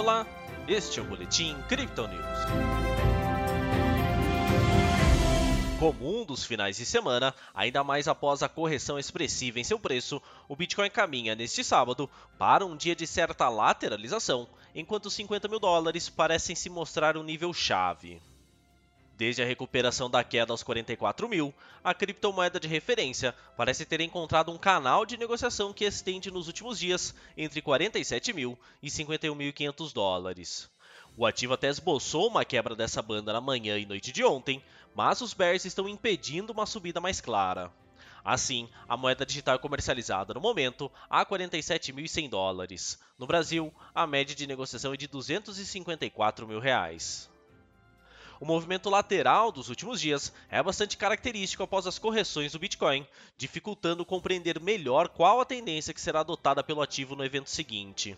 Olá, este é o Boletim Crypto News. Comum dos finais de semana, ainda mais após a correção expressiva em seu preço, o Bitcoin caminha neste sábado para um dia de certa lateralização, enquanto 50 mil dólares parecem se mostrar um nível chave. Desde a recuperação da queda aos 44 mil, a criptomoeda de referência parece ter encontrado um canal de negociação que estende nos últimos dias entre 47 mil e 51.500 dólares. O ativo até esboçou uma quebra dessa banda na manhã e noite de ontem, mas os bears estão impedindo uma subida mais clara. Assim, a moeda digital é comercializada no momento a 47.100 dólares. No Brasil, a média de negociação é de 254 mil reais. O movimento lateral dos últimos dias é bastante característico após as correções do Bitcoin, dificultando compreender melhor qual a tendência que será adotada pelo ativo no evento seguinte.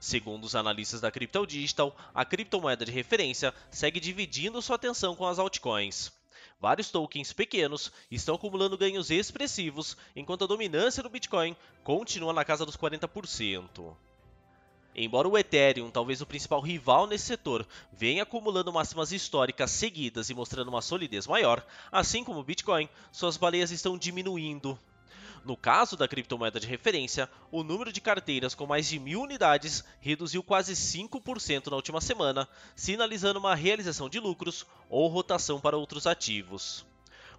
Segundo os analistas da Crypto Digital, a criptomoeda de referência segue dividindo sua atenção com as altcoins. Vários tokens pequenos estão acumulando ganhos expressivos, enquanto a dominância do Bitcoin continua na casa dos 40%. Embora o Ethereum, talvez o principal rival nesse setor, venha acumulando máximas históricas seguidas e mostrando uma solidez maior, assim como o Bitcoin, suas baleias estão diminuindo. No caso da criptomoeda de referência, o número de carteiras com mais de mil unidades reduziu quase 5% na última semana, sinalizando uma realização de lucros ou rotação para outros ativos.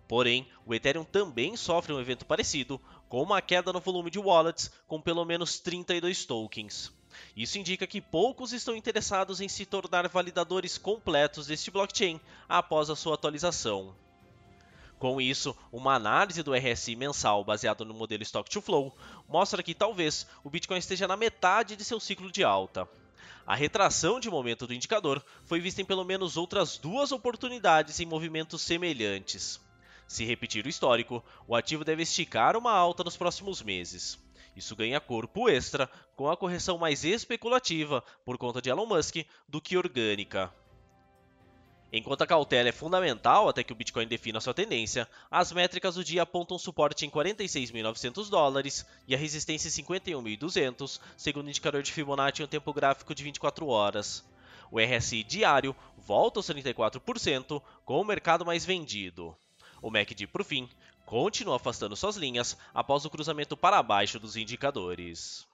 Porém, o Ethereum também sofre um evento parecido, com uma queda no volume de wallets com pelo menos 32 tokens. Isso indica que poucos estão interessados em se tornar validadores completos deste blockchain após a sua atualização. Com isso, uma análise do RSI mensal baseado no modelo Stock to Flow mostra que talvez o Bitcoin esteja na metade de seu ciclo de alta. A retração de momento do indicador foi vista em pelo menos outras duas oportunidades em movimentos semelhantes. Se repetir o histórico, o ativo deve esticar uma alta nos próximos meses. Isso ganha corpo extra com a correção mais especulativa por conta de Elon Musk do que orgânica. Enquanto a cautela é fundamental até que o Bitcoin defina sua tendência, as métricas do dia apontam suporte em 46.900 dólares e a resistência em 51.200, segundo o indicador de Fibonacci em um tempo gráfico de 24 horas. O RSI diário volta aos 34%, com o mercado mais vendido. O MACD, por fim, continua afastando suas linhas após o cruzamento para baixo dos indicadores.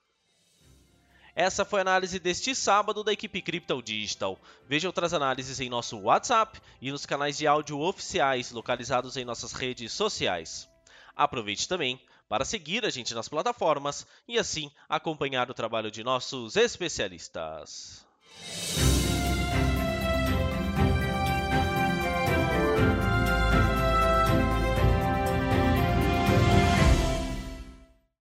Essa foi a análise deste sábado da equipe Crypto Digital. Veja outras análises em nosso WhatsApp e nos canais de áudio oficiais localizados em nossas redes sociais. Aproveite também para seguir a gente nas plataformas e assim acompanhar o trabalho de nossos especialistas.